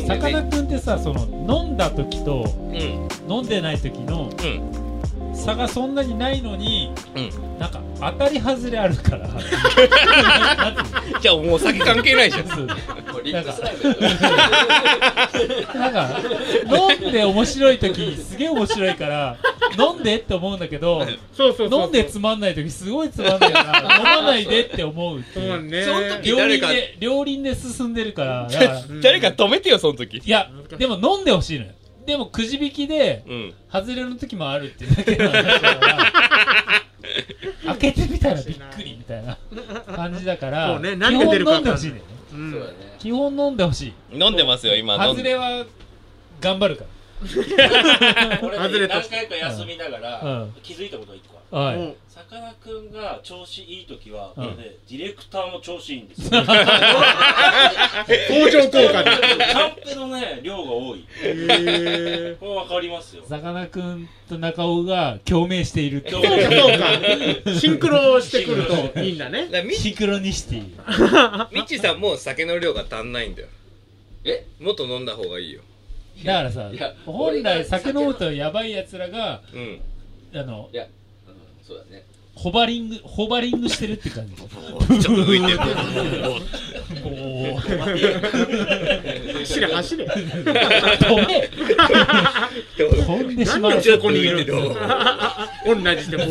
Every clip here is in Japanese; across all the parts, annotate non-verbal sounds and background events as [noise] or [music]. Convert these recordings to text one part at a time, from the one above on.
さかなクンってさその飲んだ時とうん。飲んでない時のうん。差がそんなにないのにうん。なんか当たり外れあるから。[laughs] じゃあもう酒関係ないじゃん。いう。のリップスライムなんか飲んで面白い時すげえ面白いから [laughs] 飲んでって思うんだけどそうそうそうそう。飲んでつまんない時すごいつまんないから [laughs] 飲まないでって思うっていう。ね。その時両輪誰で両輪で進んでるから。だから誰か止めてよその時。いやでも飲んでほしいのよ。でもくじ引きでうん。外れの時もあるっていうだけの話だから [laughs] 開けてみたらびっくりみたいな感じだからそうね何が出るか基本飲んでほしいね。うんそうだね基本飲んでほしい。飲んでますよ今飲ん外れは頑張るか [laughs] 俺外れた。何回か休みながら、うん。気づいたことが一個ある。らはい。さかなクンが調子いい時は、うんこれでディレクターも調子いいんですよ。[laughs] 相乗効果で。カンペのね量が多い。へこれ分かりますよ。さかなクンと中尾が共鳴しているそうかそうか。シンクロしてくるといいんだね。シンクロニシティ。みっちーさんもう酒の量が足んないんだよ。え？もっと飲んだ方がいいよだからさ本来酒飲むとやばいやつらがうん。あのいや、うん、そうだね。ホバリングホバリングしてるって感じ。ちょっと浮いてる。おー。走れ走れ飛べ飛んでしまう。ちょっと浮いてる同じでもう。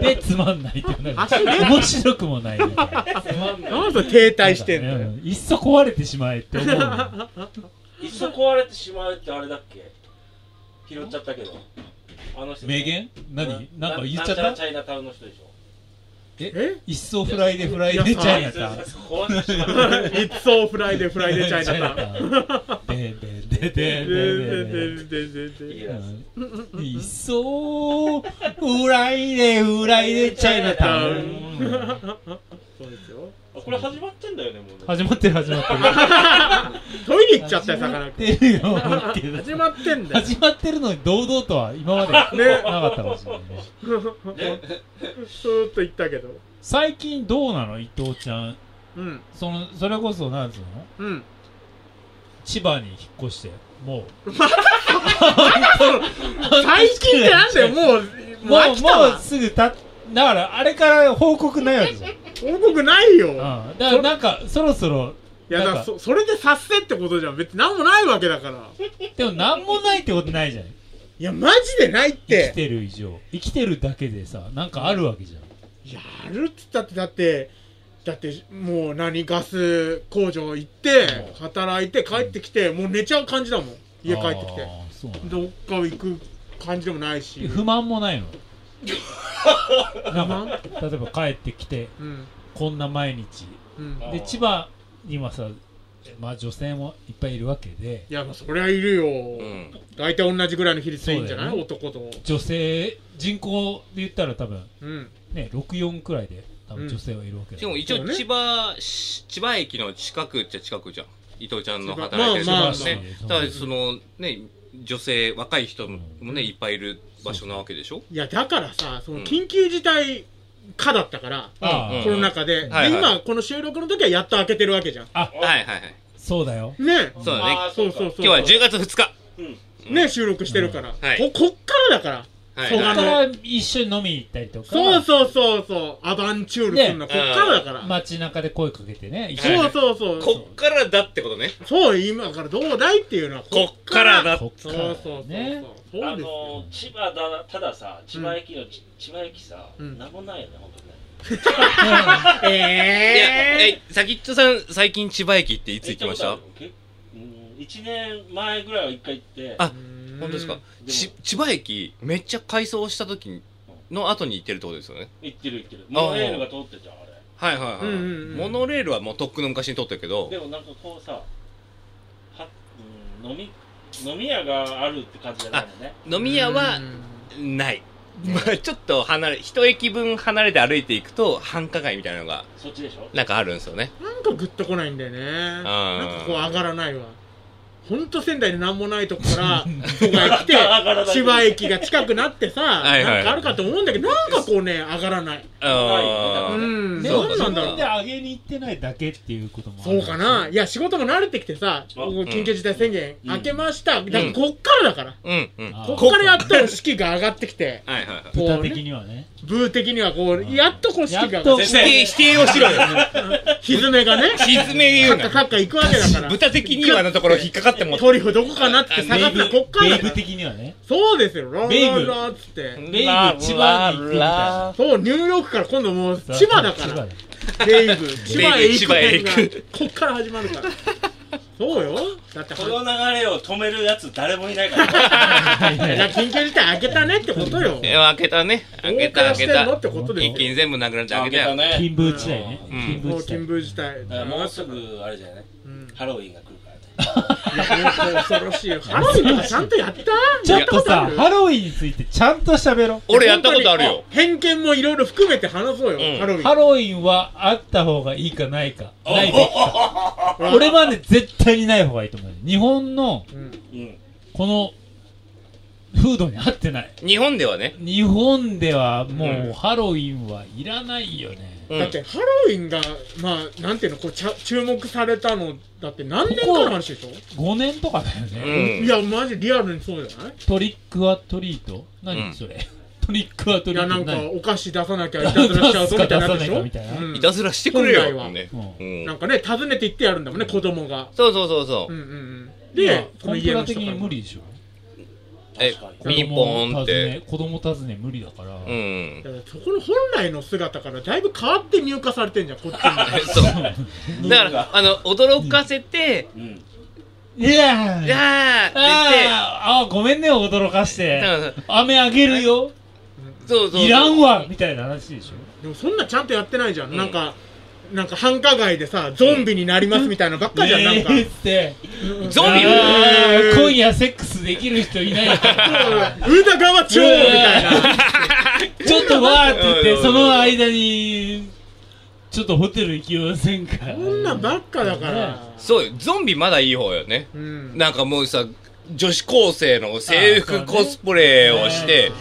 でつまんないって面白くもないななんで停滞してんのいっそ壊れてしまえって思うのいっそ壊れてしまうってあれだっけ？拾っちゃったけど。あの人。名言？何？なんか言っちゃったなんちゃらチャイナタウンの人でしょ。え？一層フライでフライでチャイナタウン。壊れてしまう It's so Friday Friday チャイナタウン。でででででででいいやついっそフライでフライでチャイナタウン。そうですよ。あこれ始まってんだよねもうね。始まってる始まってる。[laughs] トイレ行っちゃったよさかなクン。始まってるよ。始まってんだよ。始まってるのに堂々とは今までなかったかもしれないね。スーッと行ったけど。最近どうなの？伊藤ちゃん。うん。そのそれこそなんつうの？うん。千葉に引っ越してもう。[laughs] 最近ってなんだよもう。もうもうすぐただからあれから報告ないわけじゃん、うん、報告ないよ。だからなんかそろそろいやだからそそれで察せってことじゃん別に何もないわけだから。でも何もないってことないじゃん。いやマジでないっ生きててる以上。生きてるだけでさなんかあるわけじゃん。やるっつったってだってだってもう何ガス工場行って働いて帰ってきてもう寝ちゃう感じだもん。家帰ってきて。どっか行く感じでもないし。不満もないのなんか例えば帰ってきてうんこんな毎日。うん。で千葉にはさまあ女性もいっぱいいるわけで。いやまあそりゃいるよ、うん。大体同じぐらいの比率でいいんじゃない、ね男と。女性人口で言ったら多分うん。ね64くらいで多分女性はいるわけだ。でも一応千葉し千葉駅の近くっちゃ近くじゃん。伊藤ちゃんの働いてるとまあまあころねまあ。だからそのね女性若い人もねいっぱいいる場所なわけでしょ？いやだからさそのうん。緊急事態下だったから、ああうん。コロナ禍で,、はいはいで今この収録の時はやっと開けてるわけじゃん。あはいはいはい。そうだよ。ね。そうだね。あーそうそうそう今日は10月2日。うんね収録してるから、はい。ここっからだから。はいそうあのここから一緒に飲みに行ったりとか。そうそうそうそう。アバンチュールするの、こっからだから、街中で声かけてねそうそうそう。こっからだってことね。そう今からどうだいっていうのはこっから。だそうそうそうそう。ね。そうあですよ。の千葉だたださ千葉駅のち、千葉駅さ、うん。なんもないよね本当ね。[laughs] いやええさきっちょさん最近千葉駅っていつ行きました？行ったことあるうん1年前ぐらいは一回行って。あー、本当ですか？も。ち千葉駅めっちゃ改装した時の後に行ってるってことですよね？行ってる行ってる。モノレールが通ってたあれ。はいはいはい、うんうんうん。モノレールはもうとっくの昔に通ってるけど。でもなんかこうさはう飲み飲み屋があるって感じじゃないもんね飲み屋はない。まあちょっと離れ、一駅分離れて歩いていくと繁華街みたいなのがそっちでしょ？なんかあるんですよね。なんかグッとこないんだよね。なんかこう上がらないわほんと仙台でなんもないとこから [laughs] 都外来て [laughs] 千葉駅が近くなってさはいはい。なんかあるかと思うんだけどなんかこうね上がらない。あー。うんそうなんだろうで上げに行ってないだけっていうこともあるそうかな。いや仕事も慣れてきてさ緊急事態宣言うん明けました。だからこっからだから。うんうん。こっからやっと士気が上がってきていはい。はい。豚的にはね。ブー的にはこうやっとこう士気が上がっ否定、否定をしろよ。てひずめがね。沈め言うな。カッカカッカ行くわけだから。[laughs] 豚的にはのところ引っかかってもトリュフどこかなって探すのこっからベイブ的にはね。そうですよ。ラーベイブラーラーっつって。ベイブ千葉に行くみたいなそうニューヨークから今度もう千葉だから。ベイブ千葉へ行くが。こっから始まるから。そうよ。だってこの流れを止めるやつ誰もいないから。[laughs] 緊急事態開けたねってことよ。え開けたね。開けた開けた。一気に全部なくなって開けたよ。ね金ブー地帯ね。うん。金ブもう金ー地帯もうすぐあれじゃない。うん。ハロウィンが恐ろしいよ。ハロウィンとかちゃんとやった？ちょっとさハロウィンについてちゃんと喋ろう。俺やったことあるよ。偏見もいろいろ含めて話そうよ、うん。ハロウィン。ハロウィンはあった方がいいかないか。ないべきか。俺はね絶対にない方がいいと思う。日本のうん。うんこの風土に合ってない。日本ではね。日本ではもううん。ハロウィンはいらないよね、うんだってハロウィンがまあなんていうのこうちゃ注目されたのだって何年かの話でしょ？5年とかだようね、ん。いやマジリアルにそうじゃない？トリックアトリート？何、うん。それトリックアトいやなんかリート何お菓子出さなきゃいたずらしちゃうぞみたいなやつでしょ？出すか出さないかみたい？なうんい？たずらしてくれよ。本来は。ねうん。うん。なんかね訪ねて行ってやるんだもんね子供が。そうそうそうそう。うん。うん。うんでそのコンプラ的に家の人から無理でしょ？え確かに。子供ピンポーンって。子供訪ね無理だから、うん。だからそこの本来の姿からだいぶ変わって入荷されてんじゃんこっちに。[laughs] そう。[laughs] だから、あの、驚かせて、うん。いやいやー。って言って、あーあごめんね驚かして。うん。飴あげるよ。そうそう。いらんわみたいな話でしょ。でもそんなちゃんとやってないじゃん、うん。なんかなんか繁華街でさゾンビになりますみたいなばっかじゃん、なんか。ねえって。ゾンビあー今夜セックスできる人いない。か宇田川町みたいな。ちょっとわーって言っうんてその間にちょっとホテル行きませんか。こんなんばっかだから、そうよ。ゾンビまだいい方よね。うん。なんかもうさ、女子高生の制服コスプレをして、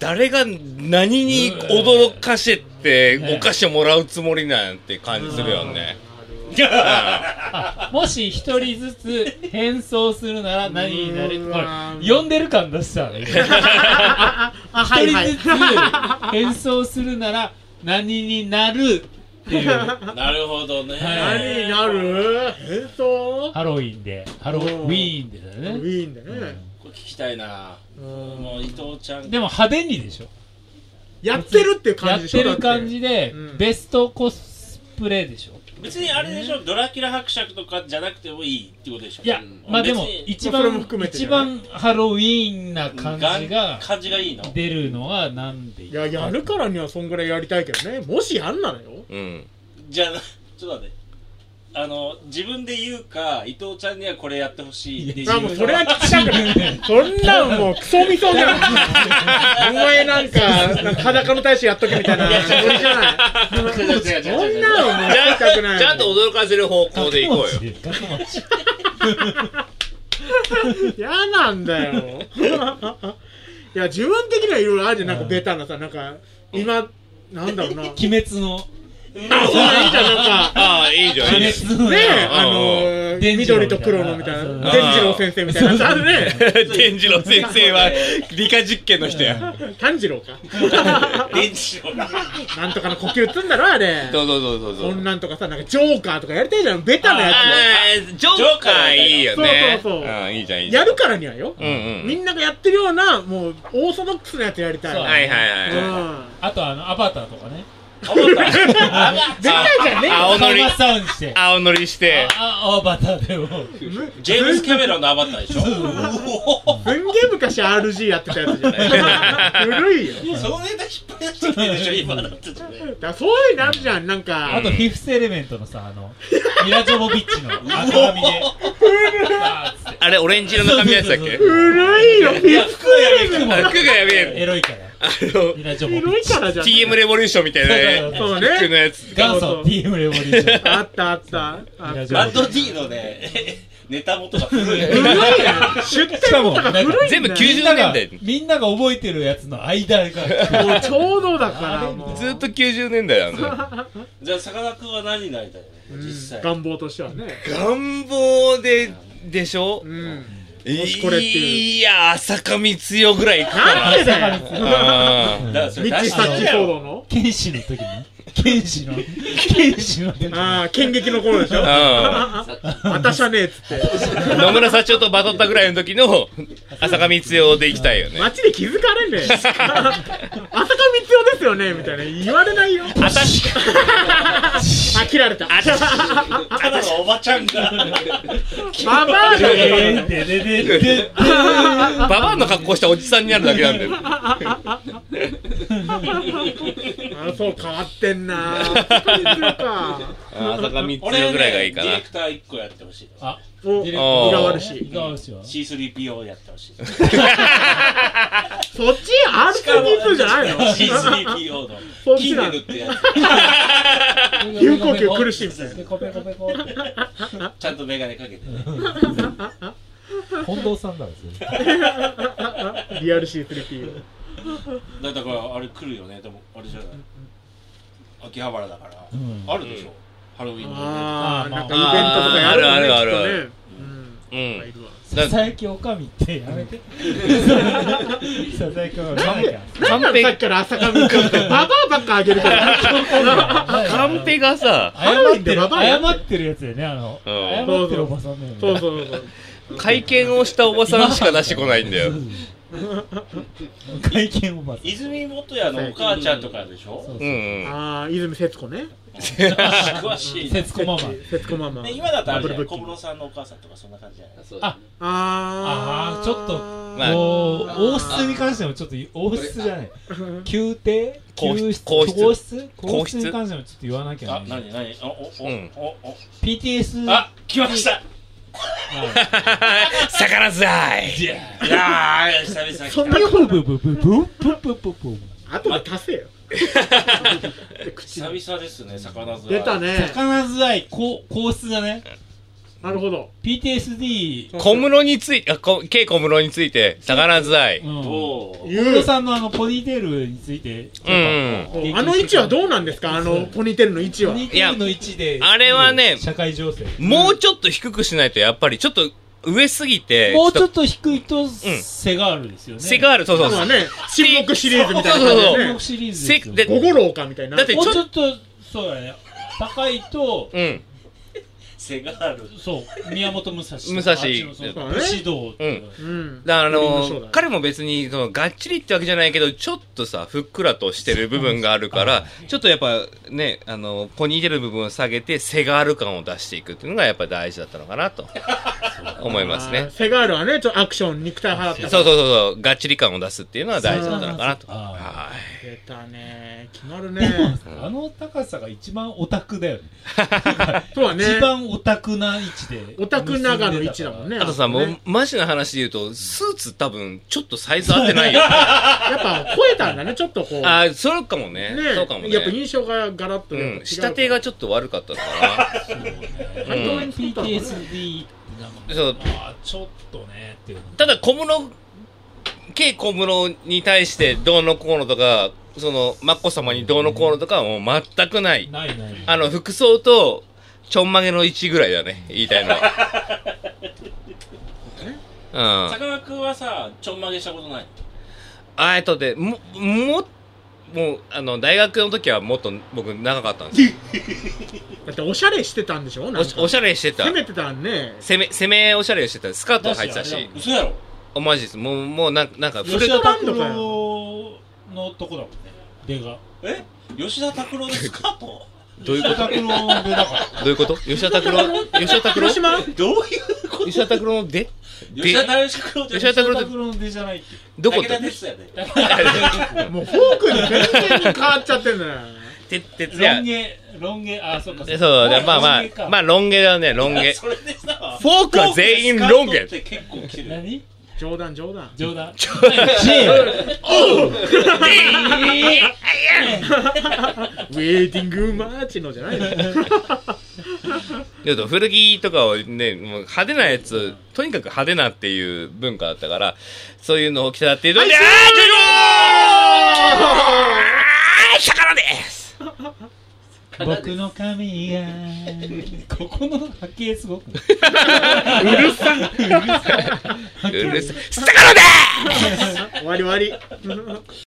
誰が何に驚かせてねお菓子をもらうつもりなんて感じするよね。あもし一人ずつ変装するなら何になるうほわら呼んでる感出した一あはいはい。人ずつ変装するなら何になるっていう。なるほどね。はい何になる？変装？ハロウィンで。ハロウィーンでだね。ィーンでね、聞きたいな。うん。もう伊藤ちゃん。でも派手にでしょ。やってるって感じでしょてる感じでうんベストコスプレでしょ。別にあれでしょドラキュラ伯爵とかじゃなくてもいいってことでしょ。いやうん。まあでも別に。一まあそれも番含めてじ一ゃない。番ハロウィーンな感じが感じがいいの。出るのはなんでいややるか。らにはそんぐらいやりたいけどねもしやんならようん。じゃあちょっと待ってあの自分で言うか伊藤ちゃんにはこれやってほしいっていう。あもうそれは聞きたくない。そんなんもうクソみそじゃん。[laughs] お前なんかなんか裸の大使やっとけみたいな。ノリじゃない違う違う違う。そんなのもう聞きたくない。ちゃんと驚かせる方向でいこうよ。[laughs] 嫌なんだよ。いや自分的にはいろいろあるじゃん。なんかベタなさなんか今なんだろうな。鬼滅のそんないいじゃんなんかああ、いいじゃん、いい鬼じゃん。え、うんあの緑と黒のみたいな、伝次郎先生みたいなあるね。伝次郎先生は理科実験の人や。炭治郎か。電池をなんとかの呼吸つんだろ、あれ。そうそうそうそうそう。こんなんとかさ、なんかジョーカーとかやりたいじゃん、ベタなやあージョーカーいいよね。そうそうそううん、いいじゃん、いいつ。じゃん。やるからにはよ。うんうん。みんながやってるような、もう、オーソドックスなやつやりたい。そうはいはいはい。うん。あとあのアバターとかねあ思った。[laughs] じゃねえ青のり。顔真っ青にして青乗りして。ああバターでも。ジェームス・キャメロンのアバターでしょすんげえ昔 RG やってたやつじゃない。古いよ。そのネタ引っ張り出してきてるでしょ今だってだからそういうのあるじゃんなんか。あとフィフスエレメントのさあのミラ・ジョボビッチの赤髪であーっつってあれオレンジ色の髪のやつだっけ？古いよ服がやべえエロいからあのミラ・ジョボビ古いからじゃん。TM レボリューションみたいなね。そうね。服のやつ。元祖 TM レボリューションあったあった。バンド D のねネタ元が古い。古いよ出店とか古いんだよ全部90みんなが年代。みんなが覚えてるやつの間がもうちょうどだからもう。ずっと90年代なんだよ。[laughs] じゃあさかなクンは何になりたい実際。願望としてはね。願望ででしょ？うんもしこれっていう。いや浅香光代ぐらいいくかな。んでだよなうんだからそミれ出してッチサッチやろ騒動の？剣士の時に剣士の剣士の時にああ剣撃の頃でしょ？う私はねえっつって。ん野村社長とバトったぐらいの時の浅香光代で行きたいよね。街で気づかれんねえ [laughs] 浅香光代ですよねみたいな。言われないよ。あたし。あ切られた。ただのおばちゃんがババアだでよ。ででででババアの格好したおじさんになるだけなんだよ。あそう変わってんな。浅香光代か浅香光俺代ぐらいがいいかな。ディレクター1個やってほしいあお胃ディレクター。が悪し。胃が悪しは？C3PO やってほしい。そっち R2D2 じゃないの？C3PO の。そっちな金で塗ってやつ有効吸苦しいみたいなペコペコペコってちゃんとメガネかけてね。近藤さんだろそれリアル C3PO だからあれ来るよね。でもあれじゃない。秋葉原だから、うん。あるでしょ、ハロウィンのイベント。ああなんかイベントとあーかやるよねあるあるあるいるわだささやきおかみってやめて。ささやきおかみなんだっけなんなのさっきから朝霞君ババアばっかあげるから。カンペがさ謝ってる謝ってるやつだよねあの。うん。謝ってるおばさんだよね。そうそうそう会見をしたおばさんしか出してこないんだよ。会見おばさん。泉元屋のお母ちゃんとかでしょ？うん。ああ泉節子ね詳しいね節子マ。マ節子ママ。ね今だとあれじゃない？小室さんのお母さんとかそんな感じじゃないそうああ。あーちょっとまあもう王室に関してもちょっと王室じゃない。宮廷皇室？皇室？皇室に関してもちょっと言わなきゃあ、ね何何？おおお、うん。おお。PTS あ、来ました。[laughs] 魚ずらい。いやー、久々に来た。そんなブブブブブブブブブ後で足せよ。口 [laughs] 久々ですね、魚ず出たね。魚ずらい皇皇室だね。なるほど。PTSD 小室について、あ、こ K 小室について、魚ずらい。うん。小室さんのあのポニーテールについて。うん。あの位置はどうなんですか？あのポニーテールの位置は。ポニーテールの位置であれはね社会情勢。もうちょっと低くしないと、やっぱりちょっと上すぎて、もうちょっと、と低いとセガールですよね。背がある、そうそう。そう。まあね沈黙シリーズみたいなそうそうそう。感じでね中国シリーズですよ。せで五五郎かみたいな。だってもうちょっとそうだね。高いとうん。セガール。そう。宮本武蔵武蔵。武士道う。うん。だからあの彼も別に、その、がっちりってわけじゃないけど、ちょっとさ、ふっくらとしてる部分があるから、ちょっとやっぱね、あの、ポニーテール部分を下げて、背がある感を出していくっていうのがやっぱ大事だったのかなと、[laughs] 思いますね。セガールはねちょっとアクション肉体派だったそうそうそうそう、がっちり感を出すっていうのは大事だったのかなと。はい。出たね。決まるね。[laughs] あの高さが一番オタクだよね。[laughs] そうだね。一番オタクな位置で。オタク長の位置だもんね。あとさ、もうね、マジな話で言うと、スーツ多分、ちょっとサイズ合ってないよ。[laughs] やっぱ超えたんだねちょっとこう。あー、そうかもね。そうかもね。やっぱ印象がガラッとうん、う下手がちょっと悪かったの？かな PTSD なんかな。そう。ちょっとねっていうただ小室、K 小室に対してどうのこうのとか、その、マッコ様にどうのこうのとかはもう全くない。ないないあの、服装と、ちょんまげの位置ぐらいだね、言いたいのは。うん。さかなクンはさ、ちょんまげしたことない？あえっとで、も、も、もう、あの、大学の時はもっと僕長かったんですよ。だっておしゃれしてたんでしょ？なんかおしおしゃれしてた攻。めてたんね攻め、攻めおしゃれしてた。スカート履いてたし。嘘やろおマジです。もう、もうなんか、なんか、吉田拓郎のとこだもんね。出が。え？吉田拓郎のスカートどういうこと？拓郎でだから。どういうこと？吉田拓郎？[laughs] 吉田拓郎？広島？どういうこと？吉田拓郎ので？吉田拓郎じゃ吉田拓郎って？拓郎でじゃないって。どこ武田鉄矢で。[laughs] もうフォークに全然変わっちゃってんだよ。て鉄ロ矢ン毛、ロン毛、あ、そうか。そうだまあまあまあロン毛だねロン毛。[laughs] フォークは全員ロン毛。って結構来てる。何？冗談冗談。冗談。[laughs] ウェーティングマーチのじゃないの。ちょっと古着とかをね、もう派手なやつ、とにかく派手なっていう文化だったから、そういうのを着たっていうので、あー、ジョジョー魚です僕の髪が、[laughs] ここの波形すごく。うるさい。魚です終わり終わり